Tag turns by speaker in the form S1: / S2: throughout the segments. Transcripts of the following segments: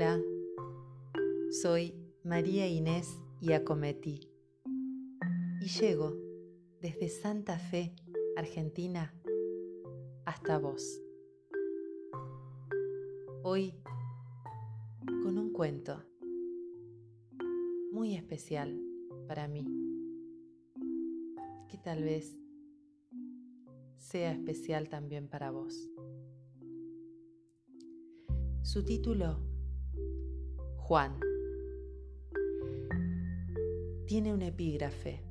S1: Hola, soy María Inés Iacometti y llego desde Santa Fe, Argentina, hasta vos. Hoy con un cuento muy especial para mí, que tal vez sea especial también para vos. Su título, Juan, tiene un epígrafe.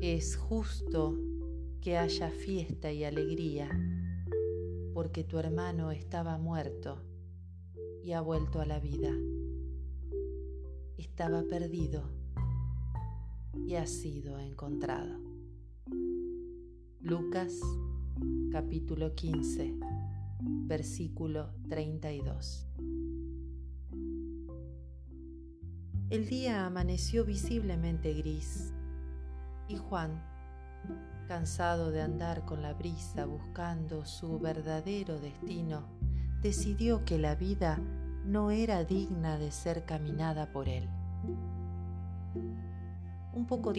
S1: Es justo que haya fiesta y alegría, porque tu hermano estaba muerto y ha vuelto a la vida. Estaba perdido y ha sido encontrado. Lucas capítulo 15, versículo 32. El día amaneció visiblemente gris y Juan, cansado de andar con la brisa buscando su verdadero destino, decidió que la vida no era digna de ser caminada por él. Un poco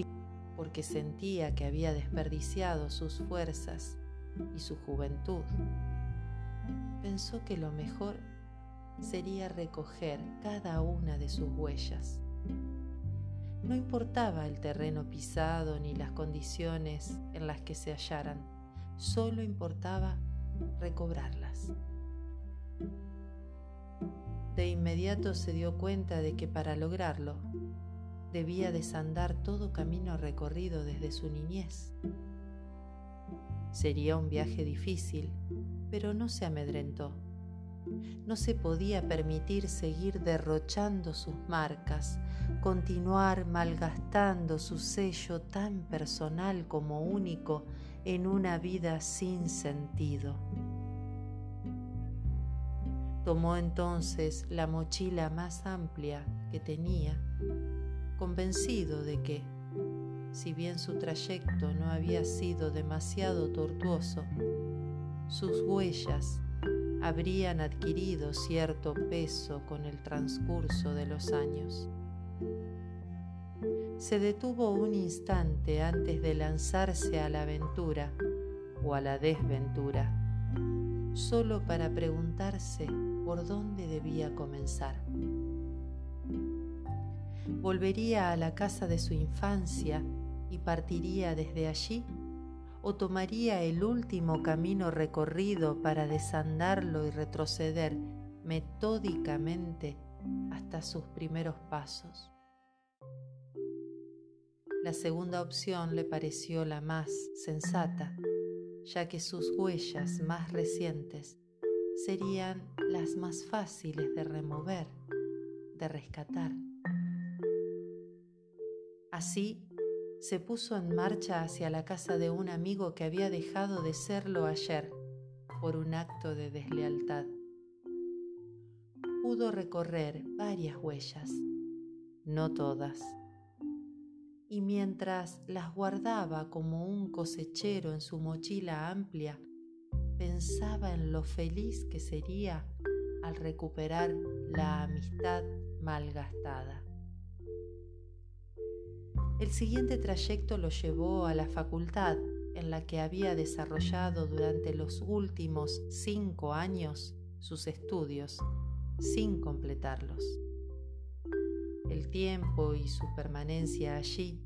S1: porque sentía que había desperdiciado sus fuerzas y su juventud. Pensó que lo mejor sería recoger cada una de sus huellas. No importaba el terreno pisado ni las condiciones en las que se hallaran, solo importaba recobrarlas. De inmediato se dio cuenta de que para lograrlo debía desandar todo camino recorrido desde su niñez. Sería un viaje difícil, pero no se amedrentó. No se podía permitir seguir derrochando sus marcas, continuar malgastando su sello tan personal como único en una vida sin sentido. Tomó entonces la mochila más amplia que tenía convencido de que, si bien su trayecto no había sido demasiado tortuoso, sus huellas habrían adquirido cierto peso con el transcurso de los años. Se detuvo un instante antes de lanzarse a la aventura o a la desventura, solo para preguntarse por dónde debía comenzar volvería a la casa de su infancia y partiría desde allí? ¿O tomaría el último camino recorrido para desandarlo y retroceder metódicamente hasta sus primeros pasos? La segunda opción le pareció la más sensata, ya que sus huellas más recientes serían las más fáciles de remover, de rescatar. Así, se puso en marcha hacia la casa de un amigo que había dejado de serlo ayer por un acto de deslealtad. Pudo recorrer varias huellas, no todas, y mientras las guardaba como un cosechero en su mochila amplia, pensaba en lo feliz que sería al recuperar la amistad malgastada. El siguiente trayecto lo llevó a la facultad en la que había desarrollado durante los últimos cinco años sus estudios, sin completarlos. El tiempo y su permanencia allí,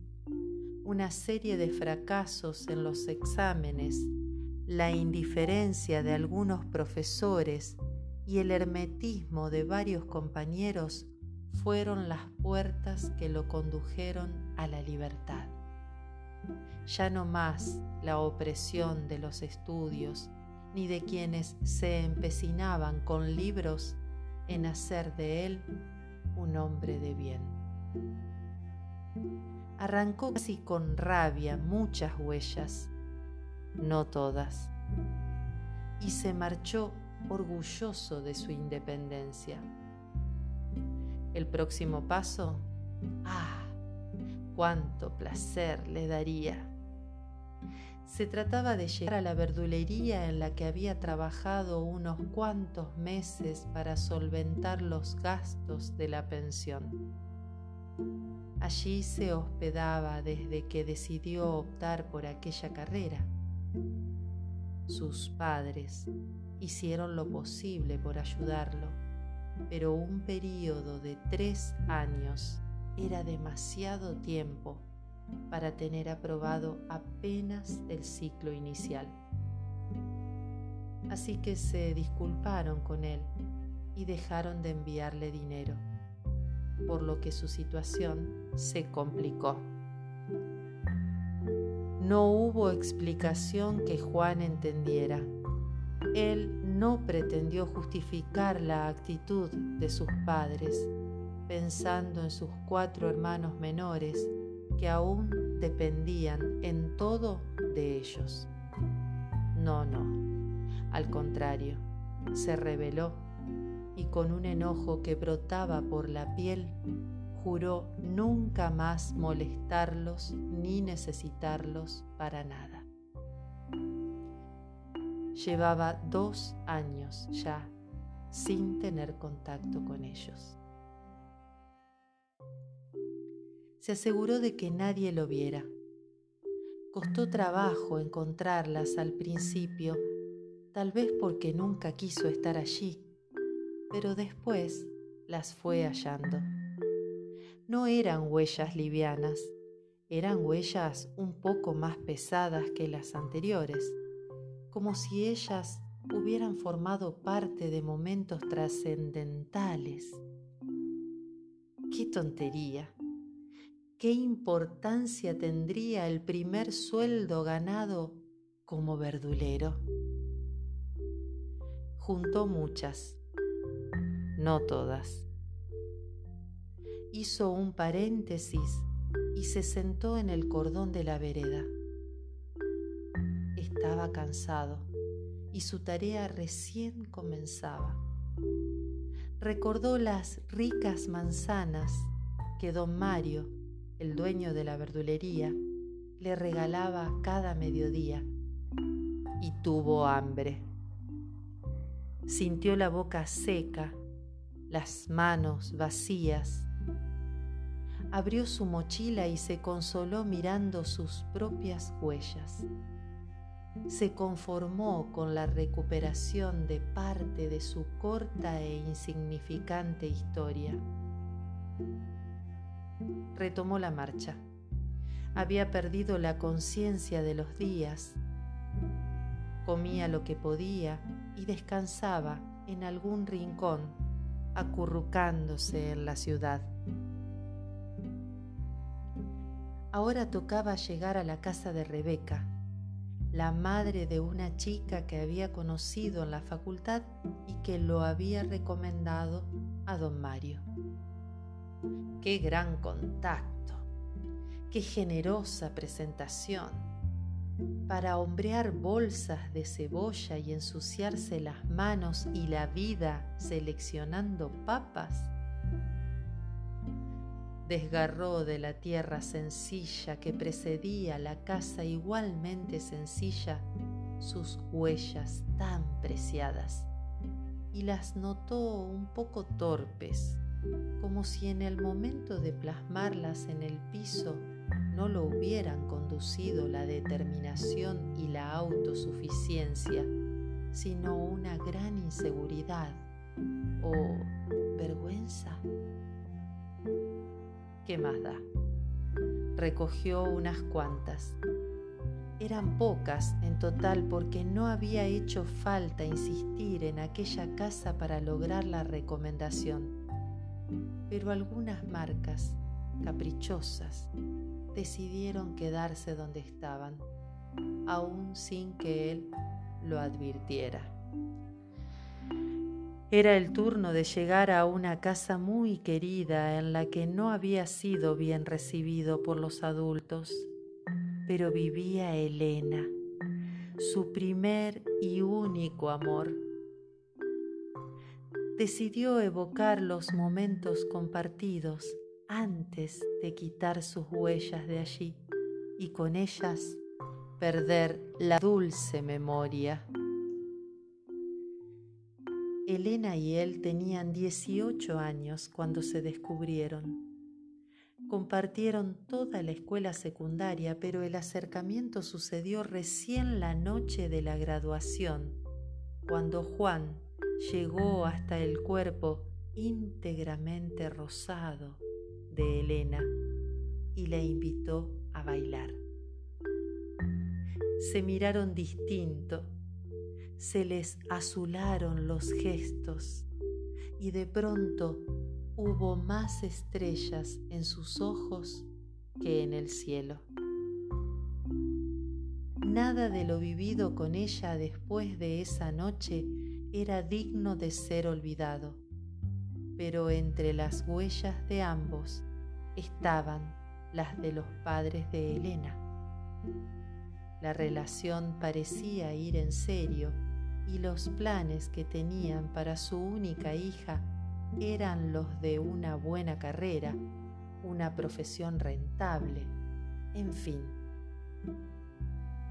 S1: una serie de fracasos en los exámenes, la indiferencia de algunos profesores y el hermetismo de varios compañeros fueron las puertas que lo condujeron a la libertad. Ya no más la opresión de los estudios, ni de quienes se empecinaban con libros en hacer de él un hombre de bien. Arrancó casi con rabia muchas huellas, no todas, y se marchó orgulloso de su independencia. El próximo paso, ah, cuánto placer le daría. Se trataba de llegar a la verdulería en la que había trabajado unos cuantos meses para solventar los gastos de la pensión. Allí se hospedaba desde que decidió optar por aquella carrera. Sus padres hicieron lo posible por ayudarlo, pero un periodo de tres años era demasiado tiempo para tener aprobado apenas el ciclo inicial. Así que se disculparon con él y dejaron de enviarle dinero, por lo que su situación se complicó. No hubo explicación que Juan entendiera. Él no pretendió justificar la actitud de sus padres, pensando en sus cuatro hermanos menores que aún dependían en todo de ellos. No, no, al contrario, se rebeló y con un enojo que brotaba por la piel, juró nunca más molestarlos ni necesitarlos para nada. Llevaba dos años ya sin tener contacto con ellos. Se aseguró de que nadie lo viera. Costó trabajo encontrarlas al principio, tal vez porque nunca quiso estar allí, pero después las fue hallando no eran huellas livianas, eran huellas un poco más pesadas que las anteriores, como si ellas hubieran formado parte de momentos trascendentales. ¡Qué tontería! ¿Qué importancia tendría el primer sueldo ganado como verdulero? Juntó muchas, no todas hizo un paréntesis y se sentó en el cordón de la vereda. Estaba cansado y su tarea recién comenzaba. Recordó las ricas manzanas que don Mario, el dueño de la verdulería, le regalaba cada mediodía y tuvo hambre. Sintió la boca seca, las manos vacías abrió su mochila y se consoló mirando sus propias huellas. Se conformó con la recuperación de parte de su corta e insignificante historia. Retomó la marcha. Había perdido la conciencia de los días. Comía lo que podía y descansaba en algún rincón, acurrucándose en la ciudad. Ahora tocaba llegar a la casa de Rebeca, la madre de una chica que había conocido en la facultad y que lo había recomendado a don Mario. Qué gran contacto, qué generosa presentación. Para hombrear bolsas de cebolla y ensuciarse las manos y la vida seleccionando papas. Desgarró de la tierra sencilla que precedía la casa igualmente sencilla sus huellas tan preciadas y las notó un poco torpes, como si en el momento de plasmarlas en el piso no lo hubieran conducido la determinación y la autosuficiencia, sino una gran inseguridad o vergüenza. ¿Qué más da? Recogió unas cuantas. Eran pocas en total porque no había hecho falta insistir en aquella casa para lograr la recomendación. Pero algunas marcas, caprichosas, decidieron quedarse donde estaban, aún sin que él lo advirtiera. Era el turno de llegar a una casa muy querida en la que no había sido bien recibido por los adultos, pero vivía Elena, su primer y único amor. Decidió evocar los momentos compartidos antes de quitar sus huellas de allí y con ellas perder la dulce memoria. Elena y él tenían 18 años cuando se descubrieron. Compartieron toda la escuela secundaria, pero el acercamiento sucedió recién la noche de la graduación, cuando Juan llegó hasta el cuerpo íntegramente rosado de Elena y la invitó a bailar. Se miraron distinto, se les azularon los gestos y de pronto hubo más estrellas en sus ojos que en el cielo. Nada de lo vivido con ella después de esa noche era digno de ser olvidado, pero entre las huellas de ambos estaban las de los padres de Elena. La relación parecía ir en serio y los planes que tenían para su única hija eran los de una buena carrera, una profesión rentable, en fin.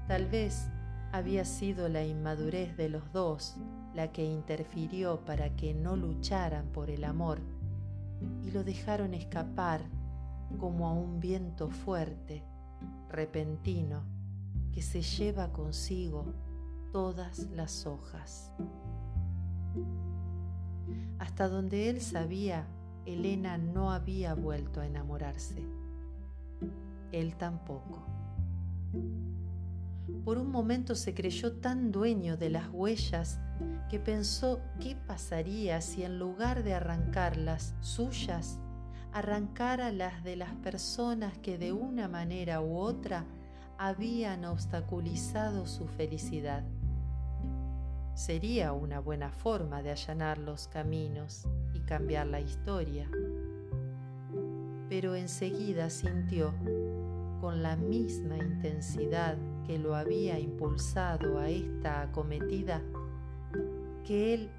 S1: Tal vez había sido la inmadurez de los dos la que interfirió para que no lucharan por el amor y lo dejaron escapar como a un viento fuerte, repentino, que se lleva consigo todas las hojas. Hasta donde él sabía, Elena no había vuelto a enamorarse. Él tampoco. Por un momento se creyó tan dueño de las huellas que pensó qué pasaría si en lugar de arrancar las suyas, arrancara las de las personas que de una manera u otra habían obstaculizado su felicidad. Sería una buena forma de allanar los caminos y cambiar la historia. Pero enseguida sintió, con la misma intensidad que lo había impulsado a esta acometida, que él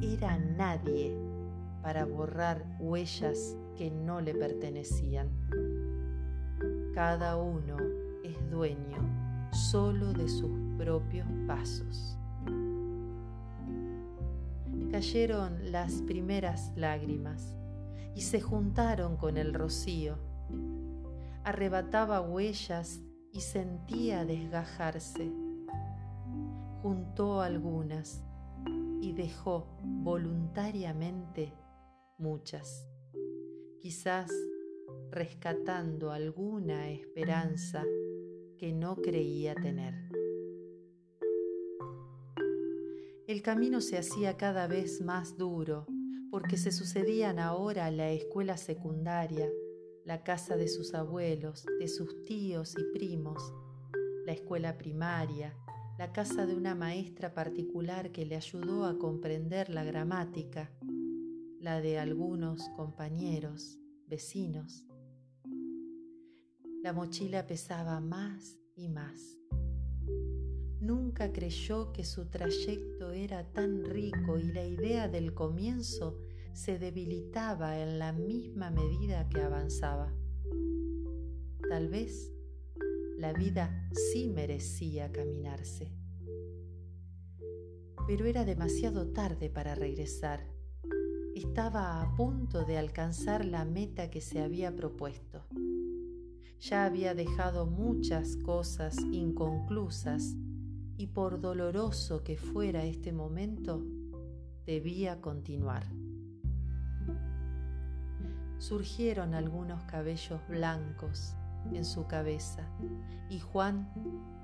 S1: era nadie para borrar huellas que no le pertenecían. Cada uno es dueño solo de sus propios pasos. Cayeron las primeras lágrimas y se juntaron con el rocío. Arrebataba huellas y sentía desgajarse. Juntó algunas y dejó voluntariamente muchas, quizás rescatando alguna esperanza que no creía tener. El camino se hacía cada vez más duro porque se sucedían ahora la escuela secundaria, la casa de sus abuelos, de sus tíos y primos, la escuela primaria, la casa de una maestra particular que le ayudó a comprender la gramática, la de algunos compañeros, vecinos. La mochila pesaba más y más. Nunca creyó que su trayecto era tan rico y la idea del comienzo se debilitaba en la misma medida que avanzaba. Tal vez la vida sí merecía caminarse. Pero era demasiado tarde para regresar. Estaba a punto de alcanzar la meta que se había propuesto. Ya había dejado muchas cosas inconclusas y por doloroso que fuera este momento, debía continuar. Surgieron algunos cabellos blancos en su cabeza y Juan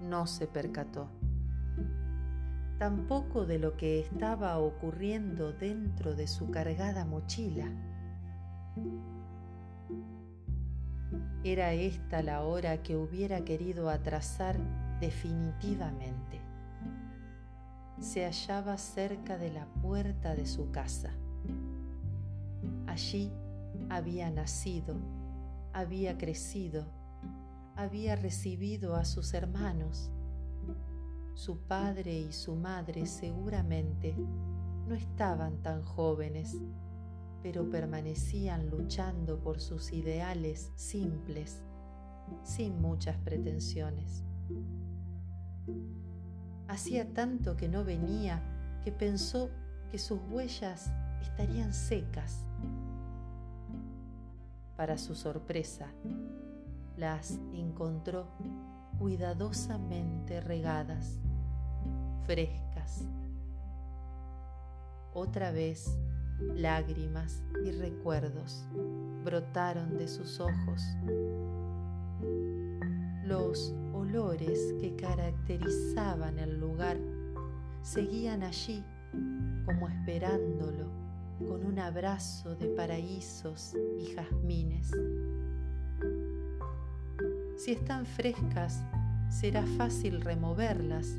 S1: no se percató. Tampoco de lo que estaba ocurriendo dentro de su cargada mochila. Era esta la hora que hubiera querido atrasar definitivamente. Se hallaba cerca de la puerta de su casa. Allí había nacido, había crecido, había recibido a sus hermanos. Su padre y su madre seguramente no estaban tan jóvenes, pero permanecían luchando por sus ideales simples, sin muchas pretensiones. Hacía tanto que no venía que pensó que sus huellas estarían secas. Para su sorpresa, las encontró cuidadosamente regadas, frescas. Otra vez, lágrimas y recuerdos brotaron de sus ojos. Los olores que caracterizaban el lugar seguían allí como esperándolo con un abrazo de paraísos y jazmines. Si están frescas, será fácil removerlas,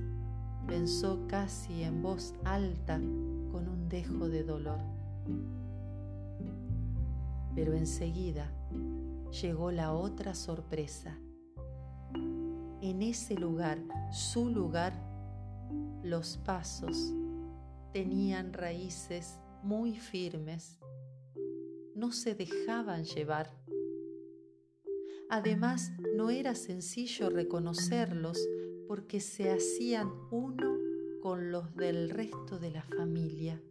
S1: pensó casi en voz alta con un dejo de dolor. Pero enseguida llegó la otra sorpresa. En ese lugar, su lugar, los pasos tenían raíces muy firmes, no se dejaban llevar Además, no era sencillo reconocerlos porque se hacían uno con los del resto de la familia.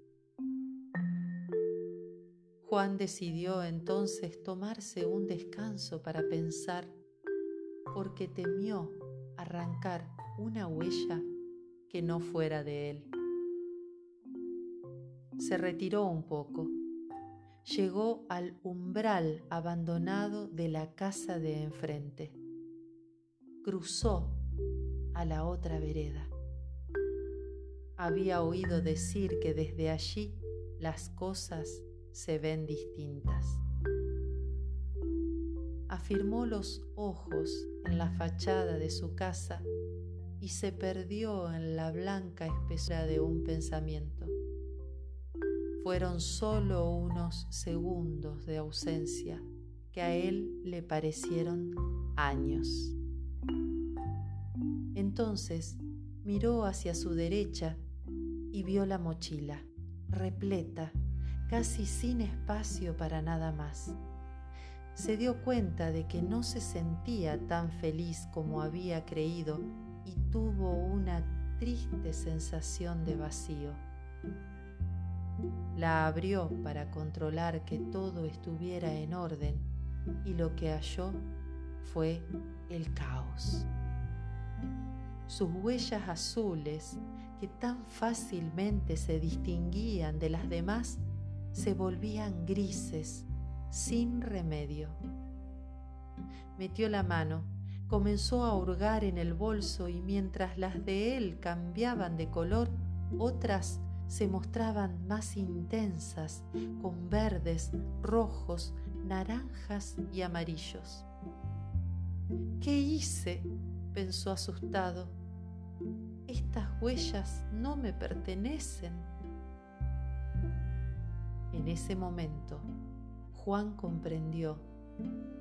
S1: Juan decidió entonces tomarse un descanso para pensar, porque temió arrancar una huella que no fuera de él. Se retiró un poco llegó al umbral abandonado de la casa de enfrente. Cruzó a la otra vereda. Había oído decir que desde allí las cosas se ven distintas. Afirmó los ojos en la fachada de su casa y se perdió en la blanca espesura de un pensamiento. Fueron solo unos segundos de ausencia que a él le parecieron años. Entonces miró hacia su derecha y vio la mochila, repleta, casi sin espacio para nada más. Se dio cuenta de que no se sentía tan feliz como había creído y tuvo una triste sensación de vacío. La abrió para controlar que todo estuviera en orden y lo que halló fue el caos. Sus huellas azules, que tan fácilmente se distinguían de las demás, se volvían grises, sin remedio. Metió la mano, comenzó a hurgar en el bolso y mientras las de él cambiaban de color, otras se mostraban más intensas, con verdes, rojos, naranjas y amarillos. ¿Qué hice? pensó asustado. Estas huellas no me pertenecen. En ese momento, Juan comprendió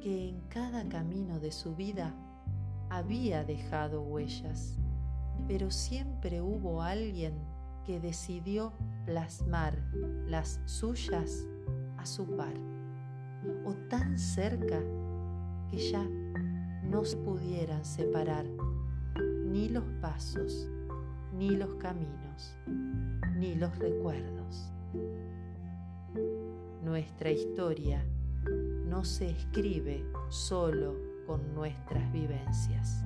S1: que en cada camino de su vida había dejado huellas, pero siempre hubo alguien que decidió plasmar las suyas a su par, o tan cerca que ya no se pudieran separar ni los pasos, ni los caminos, ni los recuerdos. Nuestra historia no se escribe solo con nuestras vivencias.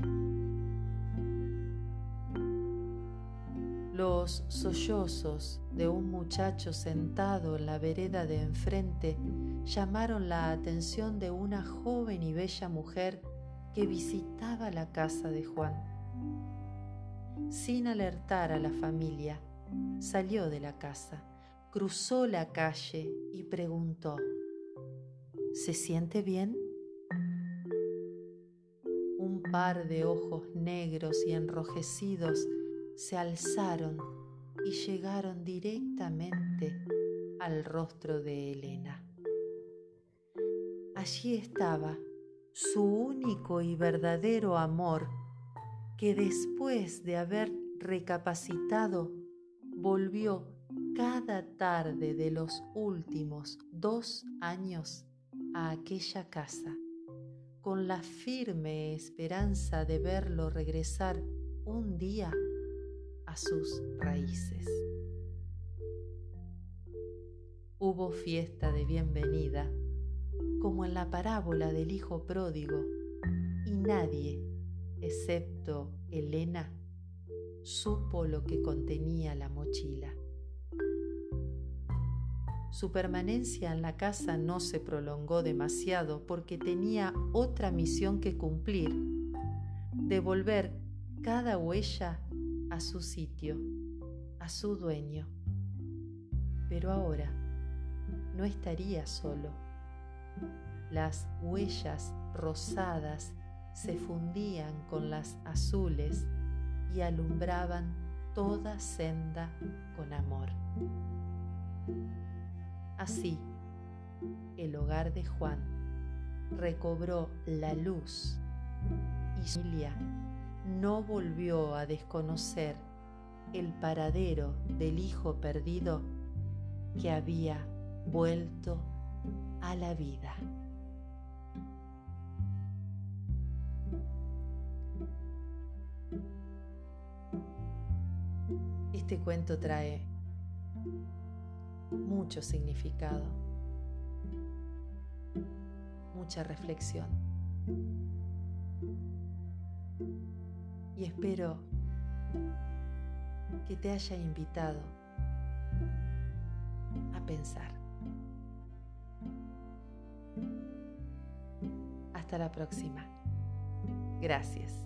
S1: Los sollozos de un muchacho sentado en la vereda de enfrente llamaron la atención de una joven y bella mujer que visitaba la casa de Juan. Sin alertar a la familia, salió de la casa, cruzó la calle y preguntó, ¿Se siente bien? Un par de ojos negros y enrojecidos se alzaron y llegaron directamente al rostro de Elena. Allí estaba su único y verdadero amor que después de haber recapacitado volvió cada tarde de los últimos dos años a aquella casa, con la firme esperanza de verlo regresar un día a sus raíces. Hubo fiesta de bienvenida, como en la parábola del hijo pródigo, y nadie, excepto Elena, supo lo que contenía la mochila. Su permanencia en la casa no se prolongó demasiado porque tenía otra misión que cumplir, devolver cada huella a su sitio, a su dueño. Pero ahora no estaría solo. Las huellas rosadas se fundían con las azules y alumbraban toda senda con amor. Así, el hogar de Juan recobró la luz y su familia no volvió a desconocer el paradero del hijo perdido que había vuelto a la vida. Este cuento trae mucho significado, mucha reflexión. Y espero que te haya invitado a pensar. Hasta la próxima. Gracias.